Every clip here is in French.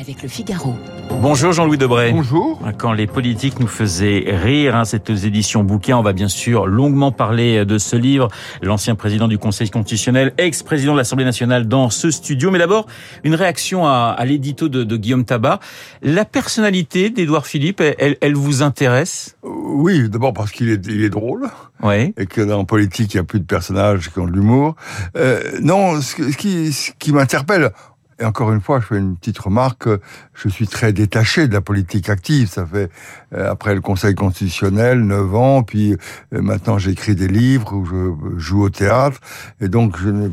avec le Figaro. Bonjour Jean-Louis Debray. Bonjour. Quand les politiques nous faisaient rire, hein, cette édition bouquin, on va bien sûr longuement parler de ce livre. L'ancien président du Conseil constitutionnel, ex-président de l'Assemblée nationale dans ce studio. Mais d'abord, une réaction à, à l'édito de, de, Guillaume Tabar. La personnalité d'Édouard Philippe, elle, elle, vous intéresse? Oui, d'abord parce qu'il est, il est drôle. Oui. Et que dans politique, il n'y a plus de personnages qui ont de l'humour. Euh, non, ce, qui, ce qui m'interpelle, et encore une fois, je fais une petite remarque. Je suis très détaché de la politique active. Ça fait euh, après le Conseil constitutionnel neuf ans, puis euh, maintenant j'écris des livres où je joue au théâtre, et donc je n'ai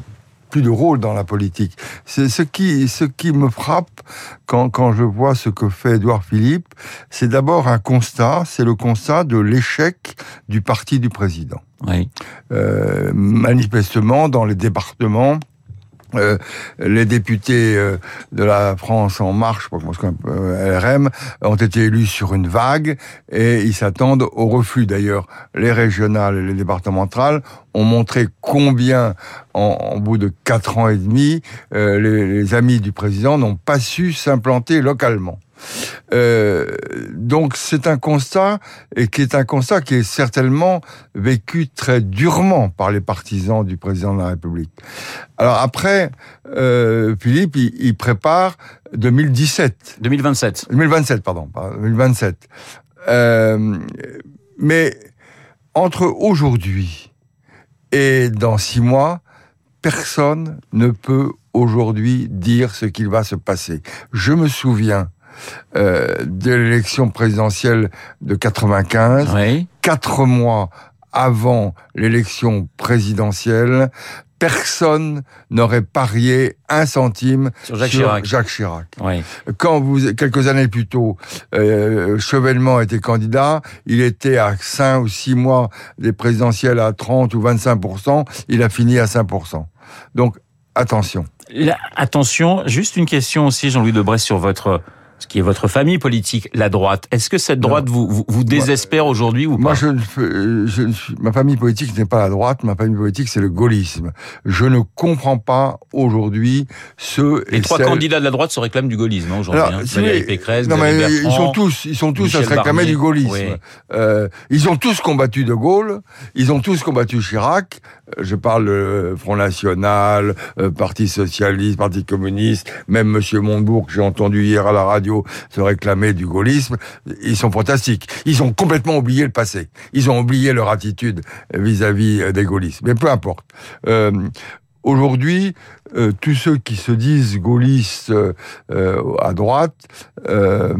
plus de rôle dans la politique. C'est ce qui ce qui me frappe quand quand je vois ce que fait Édouard Philippe, c'est d'abord un constat, c'est le constat de l'échec du parti du président. Oui. Euh, manifestement, dans les départements, euh, les députés euh, de la France en marche, euh, LRM, ont été élus sur une vague et ils s'attendent au reflux. D'ailleurs, les régionales et les départementales ont montré combien, en, en bout de quatre ans et demi, les, les amis du président n'ont pas su s'implanter localement. Euh, donc c'est un constat et qui est un constat qui est certainement vécu très durement par les partisans du président de la République. Alors après, euh, Philippe, il, il, prépare 2017. 2027. 2027, pardon, 2027. Euh, mais entre aujourd'hui et dans six mois, personne ne peut aujourd'hui dire ce qu'il va se passer. Je me souviens euh, de l'élection présidentielle de 95, oui. quatre mois avant l'élection présidentielle, personne n'aurait parié un centime sur Jacques sur Chirac. Jacques Chirac. Oui. Quand vous, quelques années plus tôt, euh, Chevènement était candidat, il était à 5 ou 6 mois des présidentielles à 30 ou 25 il a fini à 5 Donc, attention. La, attention, juste une question aussi, Jean-Louis Debré, sur votre ce qui est votre famille politique, la droite. Est-ce que cette droite vous, vous, vous, désespère aujourd'hui ou pas Moi, je, ne, je suis, ma famille politique n'est pas la droite. Ma famille politique, c'est le gaullisme. Je ne comprends pas aujourd'hui ceux les et trois celles... candidats de la droite se réclament du gaullisme hein, aujourd'hui. Hein. si mais, Pécresse, non, mais Bertrand, ils sont tous, ils sont tous Michel à se réclamer Barnier. du gaullisme. Oui. Euh, ils ont tous combattu De Gaulle. Ils ont tous combattu Chirac. Je parle euh, Front National, euh, Parti Socialiste, Parti Communiste, même Monsieur Montebourg que j'ai entendu hier à la radio se réclamer du gaullisme. Ils sont fantastiques. Ils ont complètement oublié le passé. Ils ont oublié leur attitude vis-à-vis des gaullistes. Mais peu importe. Euh, Aujourd'hui, euh, tous ceux qui se disent gaullistes euh, à droite euh,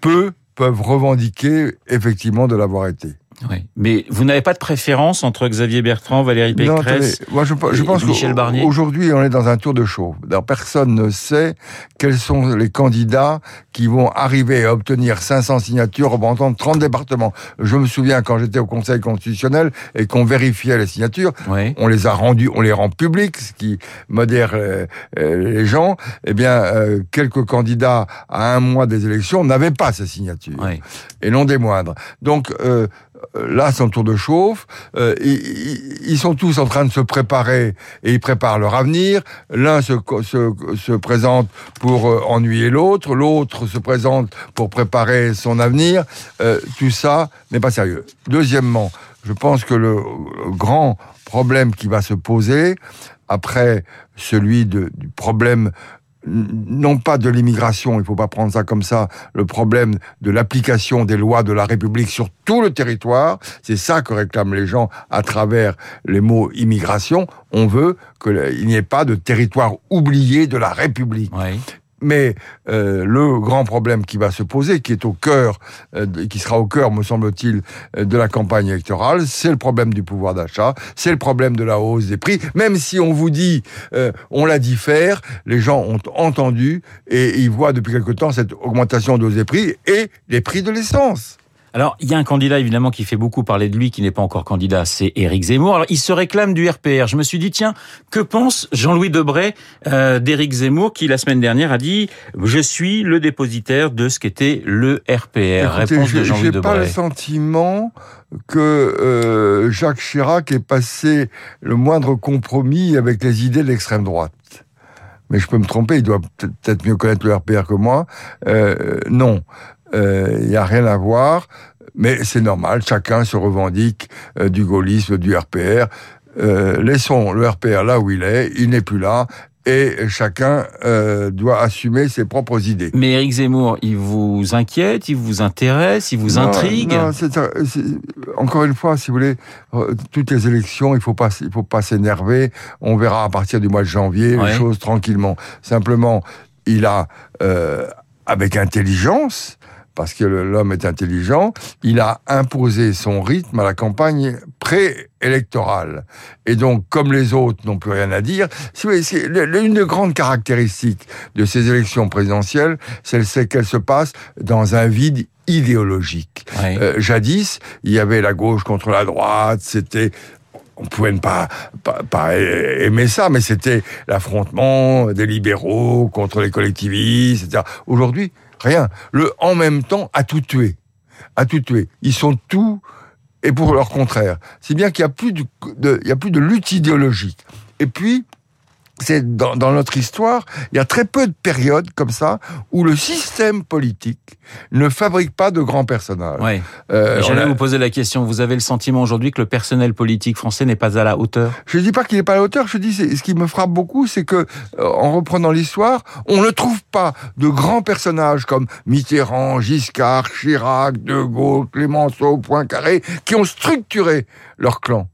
peu peuvent revendiquer effectivement de l'avoir été. Oui. Mais vous n'avez pas de préférence entre Xavier Bertrand, Valérie Pécresse non, moi je, je pense Michel Barnier Aujourd'hui, on est dans un tour de chauffe. Personne ne sait quels sont les candidats qui vont arriver à obtenir 500 signatures représentant 30 départements. Je me souviens quand j'étais au Conseil constitutionnel et qu'on vérifiait les signatures, oui. on les a rendues, on les rend publiques, ce qui modère les, les gens. Eh bien, euh, quelques candidats à un mois des élections n'avaient pas ces signatures, oui. et non des moindres. Donc euh, là, c'est un tour de chauffe. Euh, ils, ils, sont tous en train de se préparer et ils préparent leur avenir. L'un se, se, se, présente pour euh, ennuyer l'autre, l'autre se présente pour préparer son avenir. Euh, tout ça n'est pas sérieux. Deuxièmement, je pense que le grand problème qui va se poser après celui de, du problème non pas de l'immigration, il ne faut pas prendre ça comme ça, le problème de l'application des lois de la République sur tout le territoire, c'est ça que réclament les gens à travers les mots immigration. On veut qu'il n'y ait pas de territoire oublié de la République. Oui. Mais euh, le grand problème qui va se poser, qui est au cœur, euh, qui sera au cœur, me semble-t-il, euh, de la campagne électorale, c'est le problème du pouvoir d'achat, c'est le problème de la hausse des prix. Même si on vous dit, euh, on l'a dit faire, les gens ont entendu et ils voient depuis quelque temps cette augmentation de hausse des prix et les prix de l'essence. Alors, il y a un candidat évidemment qui fait beaucoup parler de lui, qui n'est pas encore candidat, c'est Éric Zemmour. Alors, il se réclame du RPR. Je me suis dit, tiens, que pense Jean-Louis Debray euh, d'Éric Zemmour, qui la semaine dernière a dit, je suis le dépositaire de ce qu'était le RPR. Écoutez, Réponse de Jean-Louis Debray. J'ai pas le sentiment que euh, Jacques Chirac ait passé le moindre compromis avec les idées de l'extrême droite. mais je peux me tromper, il doit peut-être mieux connaître le RPR que moi. Euh, non, il n'y a rien à voir, mais c'est normal, chacun se revendique du gaullisme, du RPR. laissons le RPR là où il est, il n'est plus là, et chacun euh, doit assumer ses propres idées. Mais Éric Zemmour, il vous inquiète, il vous intéresse, il vous intrigue non, Encore une fois, si vous voulez, euh, toutes les élections, il faut pas, il faut pas s'énerver. On verra à partir du mois de janvier les choses tranquillement. Simplement, il a, euh, avec intelligence, parce que l'homme est intelligent, il a imposé son rythme à la campagne préélectorale. Et donc, comme les autres n'ont plus rien à dire, c'est l'une des grandes caractéristiques de ces élections présidentielles, c'est qu'elles se passent dans un vide idéologique. Euh, jadis, il y avait la gauche contre la droite, c'était on pouvait ne pas, pas, aimer ça, mais c'était l'affrontement des libéraux contre les collectivistes, etc. Aujourd'hui, Rien. Le en même temps a tout tué. A tout tué. Ils sont tout et pour leur contraire. C'est bien qu'il n'y a plus de, y a plus de lutte idéologique. Et puis, c'est dans, dans, notre histoire, il y a très peu de périodes comme ça où le système politique ne fabrique pas de grands personnages. Oui. Euh, J'allais vous poser la question. Vous avez le sentiment aujourd'hui que le personnel politique français n'est pas à la hauteur? Je ne dis pas qu'il n'est pas à la hauteur. Je dis ce qui me frappe beaucoup, c'est que euh, en reprenant l'histoire, on ne trouve pas de grands personnages comme Mitterrand, Giscard, Chirac, De Gaulle, Clémenceau, Poincaré, qui ont structuré leur clan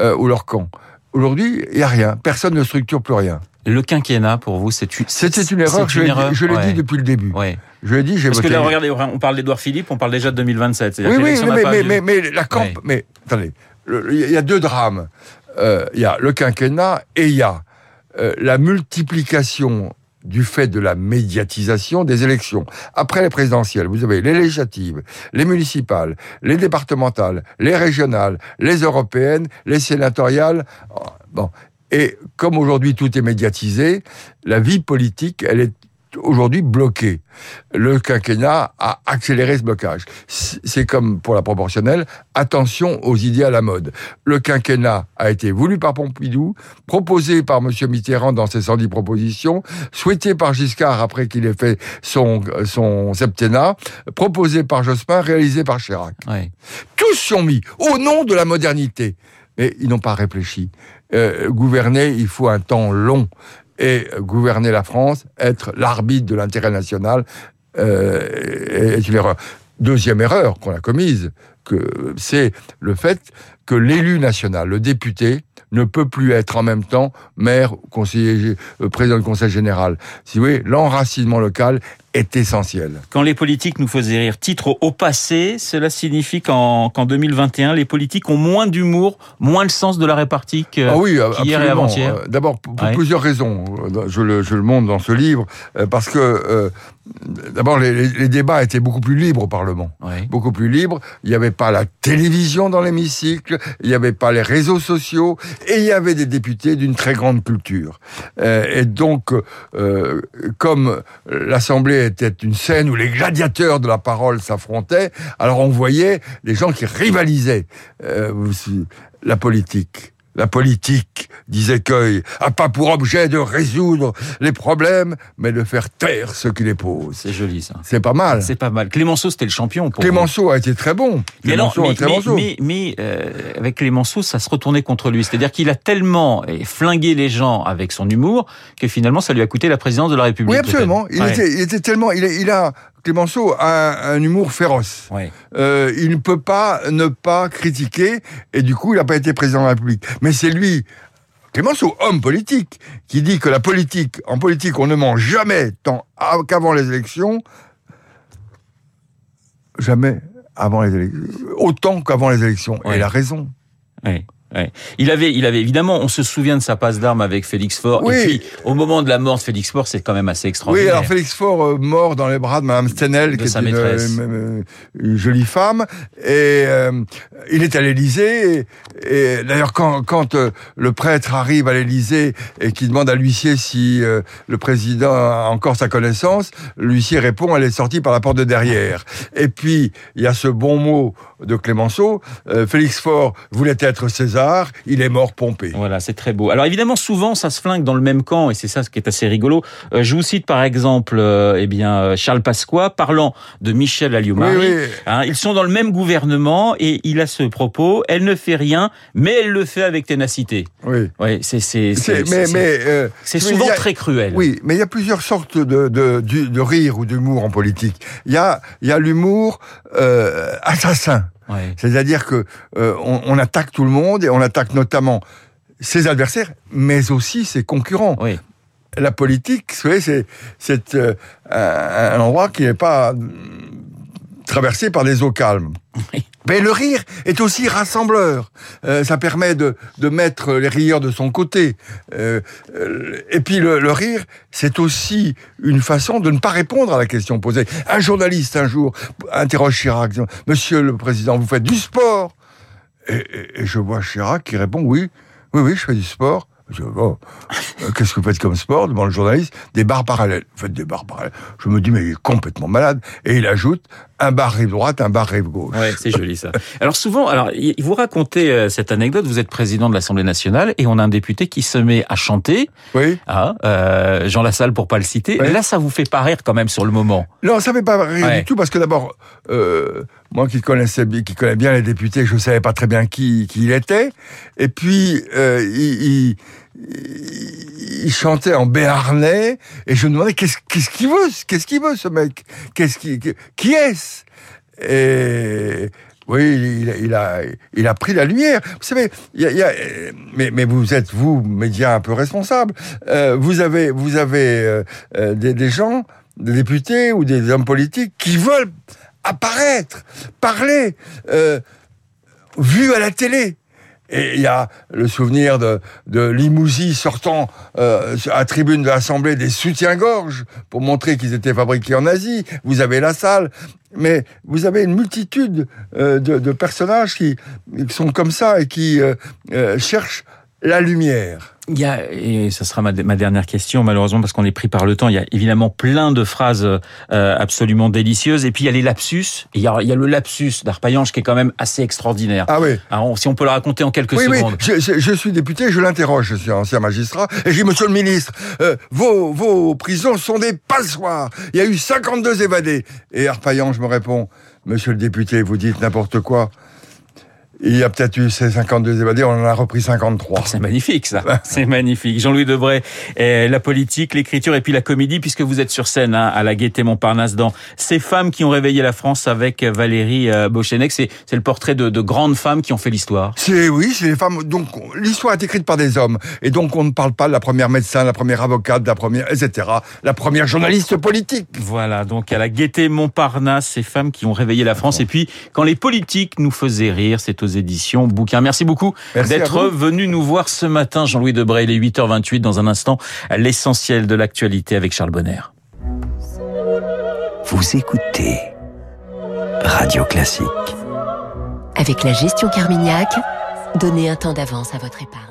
euh, ou leur camp. Aujourd'hui, il n'y a rien. Personne ne structure plus rien. Le quinquennat, pour vous, c'est une... C'était une erreur, je l'ai dit depuis le début. Ouais. Je l'ai dit, j'ai Parce que là, regardez, on parle d'Edouard Philippe, on parle déjà de 2027. Oui, oui, mais, mais, mais, la camp... Mais, attendez, il y a deux drames. Euh, il y a le quinquennat et il y a euh, la multiplication du fait de la médiatisation des élections. Après les présidentielles, vous avez les législatives, les municipales, les départementales, les régionales, les européennes, les sénatoriales. Bon. Et comme aujourd'hui tout est médiatisé, la vie politique, elle est aujourd'hui bloqué. Le quinquennat a accéléré ce blocage. C'est comme pour la proportionnelle, attention aux idées à la mode. Le quinquennat a été voulu par Pompidou, proposé par M. Mitterrand dans ses 110 propositions, souhaité par Giscard après qu'il ait fait son, son septennat, proposé par Jospin, réalisé par Chirac. Tous sont mis au nom de la modernité. Mais ils n'ont pas réfléchi. Euh, gouverner, il faut un temps long et gouverner la France, être l'arbitre de l'intérêt national, euh, est une erreur. Deuxième erreur qu'on a commise, c'est le fait que l'élu national, le député, ne peut plus être en même temps maire, conseiller, euh, président du conseil général. Si vous voulez, l'enracinement local est essentiel. Quand les politiques nous faisaient rire, titre au passé, cela signifie qu'en 2021, les politiques ont moins d'humour, moins le sens de la répartie qu'hier ah et avant-hier. Euh, d'abord, pour plusieurs raisons. Je le, je le montre dans ce livre, euh, parce que d'abord, les, débats étaient beaucoup plus libres au Parlement. Beaucoup plus libres. Il n'y avait pas la télévision dans l'hémicycle, il n'y avait pas les réseaux sociaux, et il y avait des députés d'une très grande culture. Euh, et donc, euh, comme l'Assemblée était une scène où les gladiateurs de la parole s'affrontaient, alors on voyait des gens qui rivalisaient euh, la politique. La politique, disait Cueil, a pas pour objet de résoudre les problèmes, mais de faire taire ceux qui les posent. C'est joli ça. C'est pas mal. C'est pas mal. Clémenceau, c'était le champion. Pour Clémenceau a été très bon. Mais Clémenceau mais, mais, euh, avec Clémenceau, ça se retournait contre lui. C'est-à-dire qu'il a tellement flingué les gens avec son humour que finalement, ça lui a coûté la présidence de la République. Oui, absolument. Il, était, il, était, tellement, il, il a Clémenceau a un, humour féroce. Euh, il ne peut pas ne pas critiquer, et du coup, il n'a pas été président de la République. Mais c'est lui, Clémenceau, homme politique, qui dit que la politique, en politique, on ne ment jamais tant qu'avant les élections, jamais avant les élections, autant qu'avant les élections. Et il a raison. Il avait, il avait évidemment, on se souvient de sa passe d'armes avec Félix Faure. Oui. Et puis, au moment de la mort de Félix Faure, c'est quand même assez extraordinaire. Oui, alors Félix Faure euh, mort dans les bras de Madame Stenel, qui est une, euh, une, jolie femme, et euh, il est à l'Élysée. Et, d'ailleurs, quand, quand le prêtre arrive à l'Élysée et qu'il demande à l'huissier si le président a encore sa connaissance, l'huissier répond "Elle est sortie par la porte de derrière". Et puis, il y a ce bon mot de Clémenceau. Félix Faure voulait être César hasard, il est mort pompé. Voilà, c'est très beau. Alors évidemment, souvent, ça se flingue dans le même camp, et c'est ça ce qui est assez rigolo. Euh, je vous cite par exemple, euh, eh bien, euh, Charles Pasqua, parlant de Michel. Oui, oui. Hein, ils sont dans le même gouvernement, et il a ce propos, elle ne fait rien, mais elle le fait avec ténacité. Oui. Oui, c'est c'est mais c'est- mais euh, c'est souvent a- très cruel. Oui, mais il y a plusieurs sortes de, de, de, de rire ou d'humour en politique. Il y a, il y a l'humour assassin. Ouais. C'est-à-dire que euh, on, on attaque tout le monde et on attaque notamment ses adversaires, mais aussi ses concurrents. Oui. La politique, vous savez, c'est euh, un endroit qui n'est pas traversé par des eaux calmes. Oui. Mais le rire est aussi rassembleur. Euh, ça permet de, de mettre les rieurs de son côté. Euh, et puis le, le rire, c'est aussi une façon de ne pas répondre à la question posée. Un journaliste un jour interroge Chirac, disant, Monsieur le Président, vous faites du sport? Et, et- et je vois Chirac qui répond oui, oui, oui, je fais du sport. Je dis, Bon, euh, qu'est-ce que vous faites comme sport demande le journaliste? Des barres parallèles. Vous faites des barres parallèles. Je me dis, mais il est complètement malade. Et il ajoute un bar rive droite, un bar rive gauche. Ouais, c'est joli ça. Alors souvent, alors vous racontez euh, cette anecdote. Vous êtes président de l'Assemblée nationale et on a un député qui se met à chanter. Oui. Euh, Jean Lassalle pour pas le citer. Ouais. Là, ça vous fait pas rire quand même sur le moment. Non, ça fait pas rire Ouais. du tout parce que d'abord, euh, moi qui connaissais, qui connais bien les députés, je savais pas très bien qui, qui il était. Et puis euh, il, il, il- chantait en béarnais et je me demandais qu'est-ce qu'est-ce qu'il veut, qu'est-ce qu'il veut ce mec, qu'est-ce qui qui est-ce? Et oui, il, il a il a pris la lumière. Vous savez, y a, y a- mais mais vous êtes vous médias un peu responsables. Euh, vous avez vous avez euh, euh, des, des gens des députés ou des hommes politiques qui veulent apparaître, parler, euh, vu à la télé. Et il y a le souvenir de, de sortant euh, à tribune de l'Assemblée des soutiens-gorge pour montrer qu'ils étaient fabriqués en Asie. Vous avez la salle. Mais vous avez une multitude euh, de, de personnages qui, qui sont comme ça et qui euh, euh, cherchent la lumière. Il y a, et ça sera ma, ma dernière question malheureusement parce qu'on est pris par le temps, il y a évidemment plein de phrases euh, absolument délicieuses et puis il y a les lapsus, et il y a, il y a le lapsus d'Arpaillange qui est quand même assez extraordinaire. Ah oui. Alors, si on peut le raconter en quelques Oui, oui, secondes. je, je- je suis député, je l'interroge, je suis ancien magistrat, et je dis, monsieur le ministre, euh, vos, vos prisons sont des passoires. Il y a eu 52 évadés. Et Arpaillant, je me réponds, monsieur le député, vous dites n'importe quoi. Il y a peut-être eu ces 52 évadés, on en a repris 53. C'est magnifique ça, c'est magnifique. Jean-Louis Debray, euh, la politique, l'écriture et puis la comédie, puisque vous êtes sur scène hein, à la Gaîté Montparnasse dans Ces femmes qui ont réveillé la France avec Valérie euh, Beauchesnec. C'est le portrait de, de grandes femmes qui ont fait l'histoire. C'est oui, c'est les femmes. Donc l'histoire est écrite par des hommes, et donc on ne parle pas de la première médecin, la première avocate, de la première, etc. La première journaliste politique. Voilà, donc à la Gaîté Montparnasse, ces femmes qui ont réveillé la France. Et puis, quand les politiques nous faisaient rire, c'est éditions Bouquin. Merci beaucoup d'être venu nous voir ce matin, Jean-Louis Debray. Il est 8h28 dans un instant, l'essentiel de l'actualité avec Charles Bonner. Vous écoutez Radio Classique. Avec la gestion Carmignac, donnez un temps d'avance à votre épargne.